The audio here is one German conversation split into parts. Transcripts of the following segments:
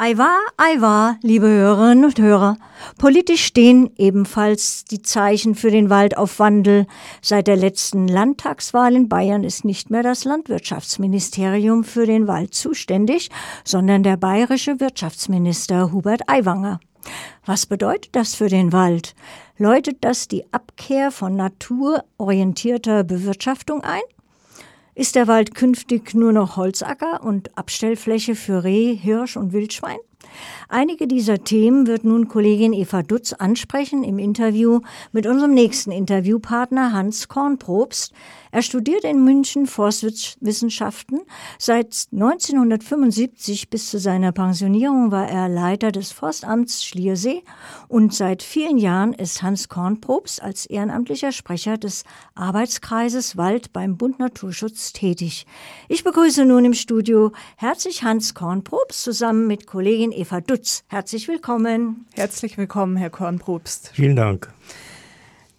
Aiwa, Aiwa, liebe Hörerinnen und Hörer. Politisch stehen ebenfalls die Zeichen für den Wald auf Wandel. Seit der letzten Landtagswahl in Bayern ist nicht mehr das Landwirtschaftsministerium für den Wald zuständig, sondern der bayerische Wirtschaftsminister Hubert Aiwanger. Was bedeutet das für den Wald? Läutet das die Abkehr von naturorientierter Bewirtschaftung ein? Ist der Wald künftig nur noch Holzacker und Abstellfläche für Reh, Hirsch und Wildschwein? Einige dieser Themen wird nun Kollegin Eva Dutz ansprechen im Interview mit unserem nächsten Interviewpartner Hans Kornprobst. Er studiert in München Forstwissenschaften. Seit 1975 bis zu seiner Pensionierung war er Leiter des Forstamts Schliersee und seit vielen Jahren ist Hans Kornprobst als ehrenamtlicher Sprecher des Arbeitskreises Wald beim Bund Naturschutz tätig. Ich begrüße nun im Studio herzlich Hans Kornprobst zusammen mit Kollegin Eva Dutz. Herzlich willkommen. Herzlich willkommen, Herr Kornprobst. Vielen Dank.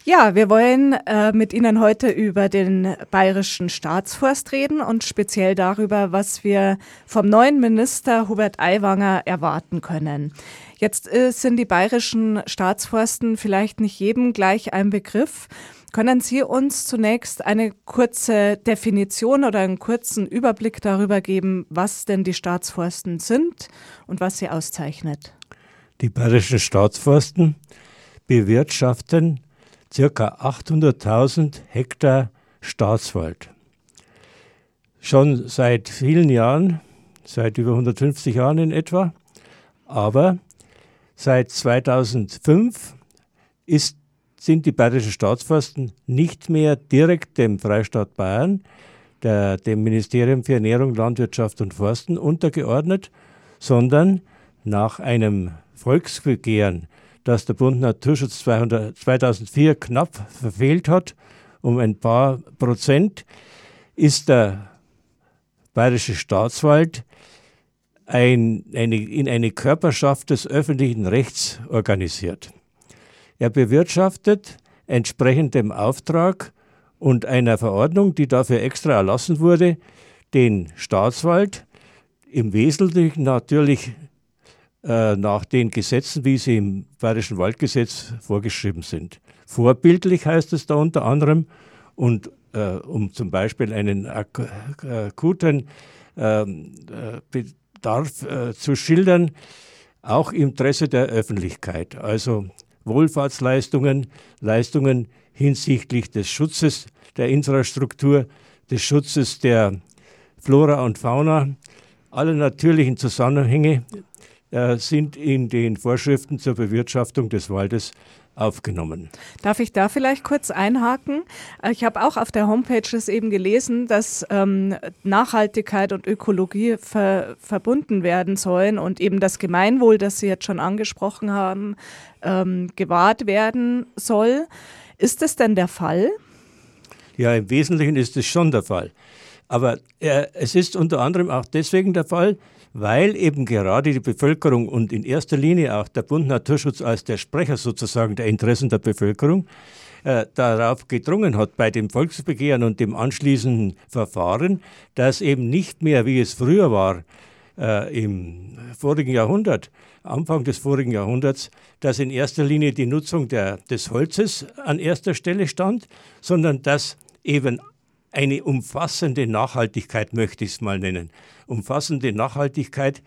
Ja, wir wollen äh, mit Ihnen heute über den bayerischen Staatsforst reden und speziell darüber, was wir vom neuen Minister Hubert Aiwanger erwarten können. Jetzt äh, sind die bayerischen Staatsforsten vielleicht nicht jedem gleich ein Begriff. Können Sie uns zunächst eine kurze Definition oder einen kurzen Überblick darüber geben, was denn die Staatsforsten sind und was sie auszeichnet? Die bayerischen Staatsforsten bewirtschaften circa 800.000 Hektar Staatswald. Schon seit vielen Jahren, seit über 150 Jahren in etwa, aber seit 2005 ist, sind die bayerischen Staatsforsten nicht mehr direkt dem Freistaat Bayern, der, dem Ministerium für Ernährung, Landwirtschaft und Forsten untergeordnet, sondern nach einem Volksbegehren das der Bund Naturschutz 200, 2004 knapp verfehlt hat, um ein paar Prozent, ist der Bayerische Staatswald ein, eine, in eine Körperschaft des öffentlichen Rechts organisiert. Er bewirtschaftet entsprechend dem Auftrag und einer Verordnung, die dafür extra erlassen wurde, den Staatswald im Wesentlichen natürlich äh, nach den Gesetzen, wie sie im Bayerischen Waldgesetz vorgeschrieben sind. Vorbildlich heißt es da unter anderem, und äh, um zum Beispiel einen ak akuten ähm, äh, Bedarf äh, zu schildern, auch im Interesse der Öffentlichkeit, also Wohlfahrtsleistungen, Leistungen hinsichtlich des Schutzes der Infrastruktur, des Schutzes der Flora und Fauna, alle natürlichen Zusammenhänge sind in den Vorschriften zur Bewirtschaftung des Waldes aufgenommen. Darf ich da vielleicht kurz einhaken? Äh, ich habe auch auf der Homepage das eben gelesen, dass ähm, Nachhaltigkeit und Ökologie ver verbunden werden sollen und eben das Gemeinwohl, das Sie jetzt schon angesprochen haben, ähm, gewahrt werden soll. Ist das denn der Fall? Ja, im Wesentlichen ist es schon der Fall. Aber äh, es ist unter anderem auch deswegen der Fall, weil eben gerade die Bevölkerung und in erster Linie auch der Bund Naturschutz als der Sprecher sozusagen der Interessen der Bevölkerung äh, darauf gedrungen hat bei dem Volksbegehren und dem anschließenden Verfahren, dass eben nicht mehr, wie es früher war, äh, im vorigen Jahrhundert, Anfang des vorigen Jahrhunderts, dass in erster Linie die Nutzung der, des Holzes an erster Stelle stand, sondern dass eben eine umfassende Nachhaltigkeit, möchte ich es mal nennen, umfassende Nachhaltigkeit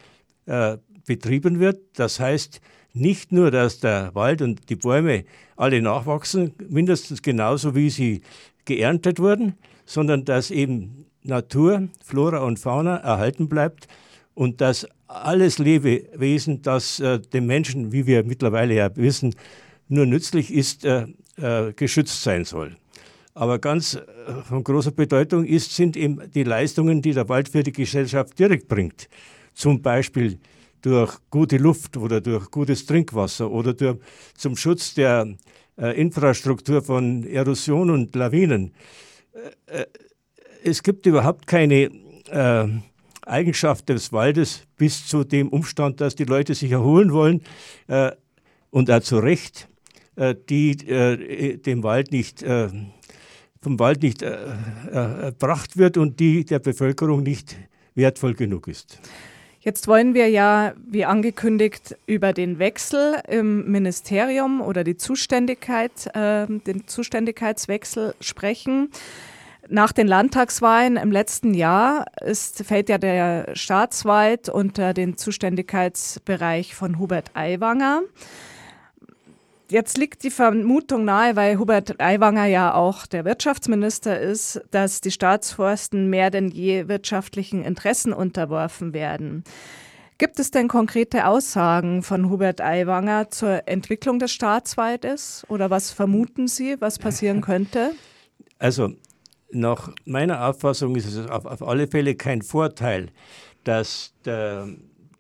äh, betrieben wird. Das heißt nicht nur, dass der Wald und die Bäume alle nachwachsen, mindestens genauso wie sie geerntet wurden, sondern dass eben Natur, Flora und Fauna erhalten bleibt und dass alles Lebewesen, das äh, dem Menschen, wie wir mittlerweile ja wissen, nur nützlich ist, äh, äh, geschützt sein soll. Aber ganz äh, von großer Bedeutung ist, sind eben die Leistungen, die der Wald für die Gesellschaft direkt bringt. Zum Beispiel durch gute Luft oder durch gutes Trinkwasser oder durch, zum Schutz der äh, Infrastruktur von Erosion und Lawinen. Äh, äh es gibt überhaupt keine äh, Eigenschaft des Waldes bis zu dem Umstand, dass die Leute sich erholen wollen und auch zu Recht, die dem Wald nicht vom Wald nicht äh, äh, erbracht wird und die der Bevölkerung nicht wertvoll genug ist. Jetzt wollen wir ja, wie angekündigt, über den Wechsel im Ministerium oder die Zuständigkeit, äh, den Zuständigkeitswechsel sprechen. Nach den Landtagswahlen im letzten Jahr ist, fällt ja der Staatswald unter den Zuständigkeitsbereich von Hubert Aiwanger. Jetzt liegt die Vermutung nahe, weil Hubert Aiwanger ja auch der Wirtschaftsminister ist, dass die Staatsforsten mehr denn je wirtschaftlichen Interessen unterworfen werden. Gibt es denn konkrete Aussagen von Hubert Aiwanger zur Entwicklung des Staatswaldes oder was vermuten Sie, was passieren könnte? Also nach meiner Auffassung ist es auf, auf alle Fälle kein Vorteil, dass der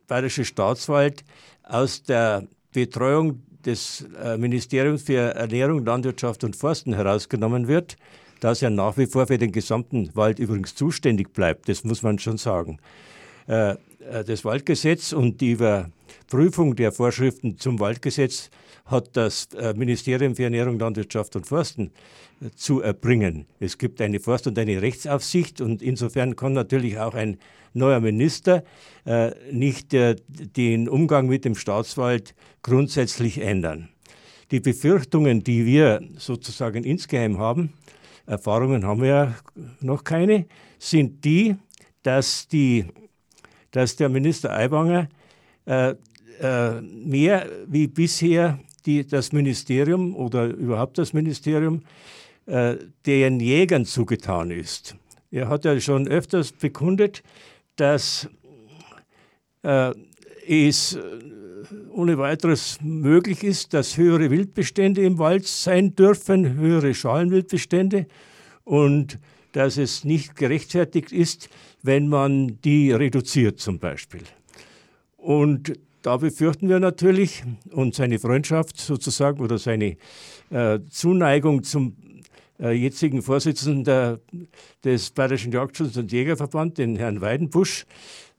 Bayerische Staatswald aus der Betreuung des äh, Ministeriums für Ernährung, Landwirtschaft und Forsten herausgenommen wird, das ja nach wie vor für den gesamten Wald übrigens zuständig bleibt. Das muss man schon sagen. Äh, äh, das Waldgesetz und die Überprüfung der Vorschriften zum Waldgesetz hat das Ministerium für Ernährung, Landwirtschaft und Forsten zu erbringen. Es gibt eine Forst- und eine Rechtsaufsicht und insofern kann natürlich auch ein neuer Minister äh, nicht äh, den Umgang mit dem Staatswald grundsätzlich ändern. Die Befürchtungen, die wir sozusagen insgeheim haben, Erfahrungen haben wir ja noch keine, sind die, dass, die, dass der Minister Aiwanger äh, äh, mehr wie bisher die, das Ministerium oder überhaupt das Ministerium äh, den Jägern zugetan ist. Er hat ja schon öfters bekundet, dass äh, es äh, ohne weiteres möglich ist, dass höhere Wildbestände im Wald sein dürfen, höhere Schalenwildbestände und dass es nicht gerechtfertigt ist, wenn man die reduziert zum Beispiel. Und da befürchten wir natürlich und seine Freundschaft sozusagen oder seine äh, Zuneigung zum äh, jetzigen Vorsitzenden des Bayerischen Jagdschutz- und Jägerverband, den Herrn Weidenbusch,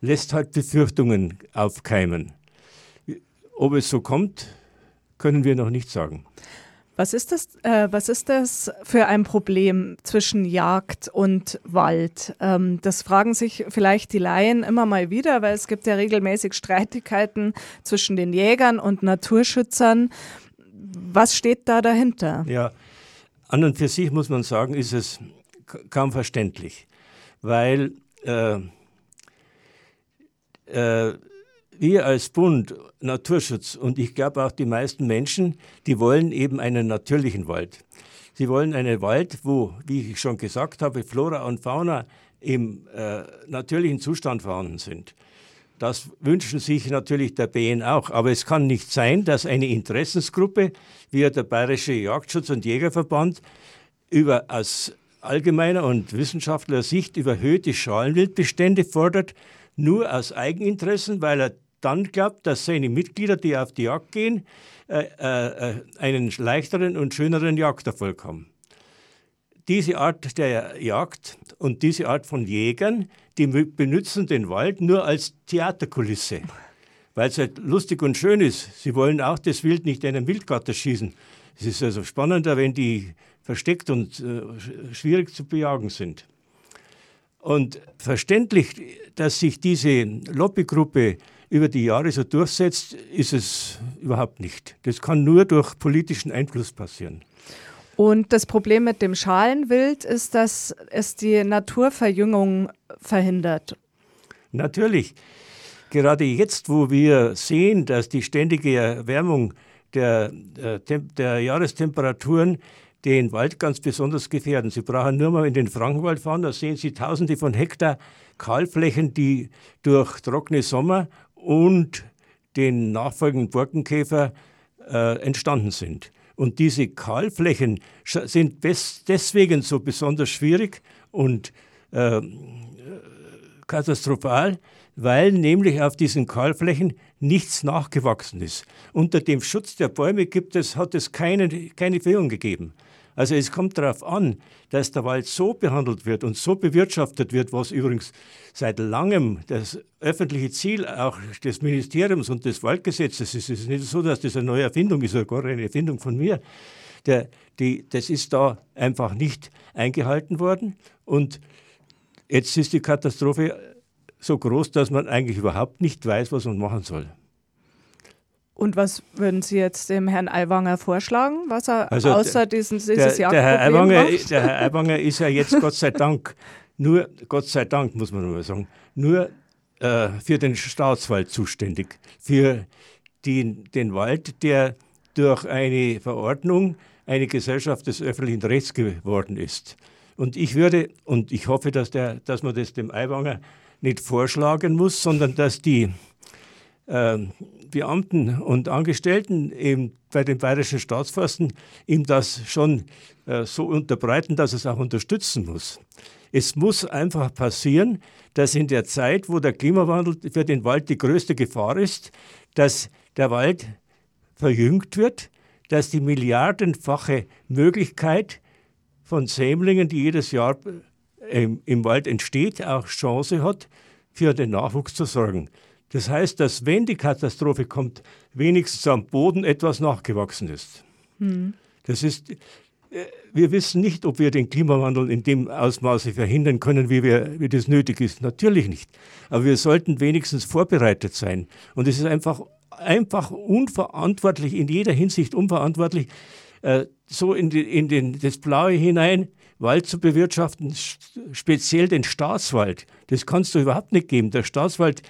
lässt halt Befürchtungen aufkeimen. Ob es so kommt, können wir noch nicht sagen. Was ist das, äh, was ist das für ein Problem zwischen Jagd und Wald? Ähm, das fragen sich vielleicht die Laien immer mal wieder, weil es gibt ja regelmäßig Streitigkeiten zwischen den Jägern und Naturschützern. Was steht da dahinter? Ja, an und für sich muss man sagen, ist es kaum verständlich, weil äh, äh, wir als Bund Naturschutz und ich glaube auch die meisten Menschen, die wollen eben einen natürlichen Wald. Sie wollen einen Wald, wo, wie ich schon gesagt habe, Flora und Fauna im äh, natürlichen Zustand vorhanden sind. Das wünschen sich natürlich der BN auch. Aber es kann nicht sein, dass eine Interessensgruppe wie der Bayerische Jagdschutz- und Jägerverband über aus allgemeiner und wissenschaftlicher Sicht überhöhte Schalenwildbestände fordert, nur aus Eigeninteressen, weil er dann glaubt, dass seine Mitglieder, die auf die Jagd gehen, äh, äh, einen leichteren und schöneren Jagderfolg haben. Diese Art der Jagd und diese Art von Jägern die benutzen den Wald nur als Theaterkulisse, weil es halt lustig und schön ist. Sie wollen auch das Wild nicht in einen Wildgatter schießen. Es ist also spannender, wenn die versteckt und äh, schwierig zu bejagen sind. Und verständlich, dass sich diese Lobbygruppe über die Jahre so durchsetzt, ist es überhaupt nicht. Das kann nur durch politischen Einfluss passieren. Und das Problem mit dem Schalenwild ist, dass es die Naturverjüngung verhindert. Natürlich. Gerade jetzt, wo wir sehen, dass die ständige Erwärmung der, der, äh, der Jahrestemperaturen den Wald ganz besonders gefährden. Sie brauchen nur mal in den Frankenwald fahren, da sehen Sie tausende von Hektar Kahlflächen, die durch trockene Sommer und den nachfolgenden Borkenkäfer äh, entstanden sind. Und diese Kahlflächen sind deswegen so besonders schwierig und äh, katastrophal, weil nämlich auf diesen Kahlflächen nichts nachgewachsen ist. Unter dem Schutz der Bäume gibt es, hat es keine, keine Verjüngung gegeben. Also es kommt darauf an, dass der Wald so behandelt wird und so bewirtschaftet wird, was übrigens seit langem das öffentliche Ziel auch des Ministeriums und des Waldgesetzes ist. Es ist nicht so, dass das eine neue Erfindung ist, sogar eine Erfindung von mir. Der, die, das ist da einfach nicht eingehalten worden und jetzt ist die Katastrophe so groß, dass man eigentlich überhaupt nicht weiß, was man machen soll. Und was würden Sie jetzt dem Herrn Aiwanger vorschlagen, was er also außer diesen, dieses der, der Herr, Aiwanger, der Herr Aiwanger ist ja jetzt Gott sei Dank nur, Gott sei Dank muss man nur sagen, nur äh, für den Staatswald zuständig, für die, den Wald, der durch eine Verordnung eine Gesellschaft des öffentlichen Rechts geworden ist. Und ich würde, und ich hoffe, dass, der, dass man das dem Aiwanger nicht vorschlagen muss, sondern dass die äh, Beamten und Angestellten eben bei den bayerischen Staatsforsten ihm das schon äh, so unterbreiten, dass es auch unterstützen muss. Es muss einfach passieren, dass in der Zeit, wo der Klimawandel für den Wald die größte Gefahr ist, dass der Wald verjüngt wird, dass die milliardenfache Möglichkeit von Sämlingen, die jedes Jahr im, im Wald entsteht, auch Chance hat, für den Nachwuchs zu sorgen. Das heißt, dass wenn die Katastrophe kommt, wenigstens am Boden etwas nachgewachsen ist. Hm. Das ist, äh, wir wissen nicht, ob wir den Klimawandel in dem Ausmaße verhindern können, wie, wir, wie das nötig ist. Natürlich nicht. Aber wir sollten wenigstens vorbereitet sein. Und es ist einfach, einfach unverantwortlich, in jeder Hinsicht unverantwortlich, äh, so in, die, in den, das Blaue hinein Wald zu bewirtschaften, speziell den Staatswald. Das kannst du überhaupt nicht geben. Der Staatswald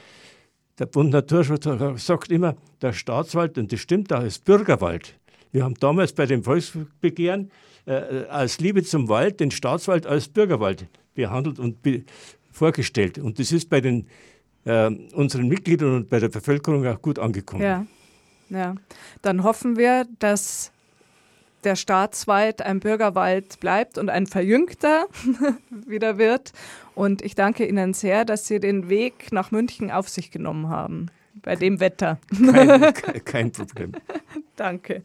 der Bund Naturschutz sagt immer, der Staatswald, und das stimmt auch, ist Bürgerwald. Wir haben damals bei dem Volksbegehren äh, als Liebe zum Wald den Staatswald als Bürgerwald behandelt und be vorgestellt. Und das ist bei den, äh, unseren Mitgliedern und bei der Bevölkerung auch gut angekommen. Ja. ja, dann hoffen wir, dass der Staatswald ein Bürgerwald bleibt und ein verjüngter wieder wird. Und ich danke Ihnen sehr, dass Sie den Weg nach München auf sich genommen haben, bei dem Wetter. Kein, kein Problem. danke.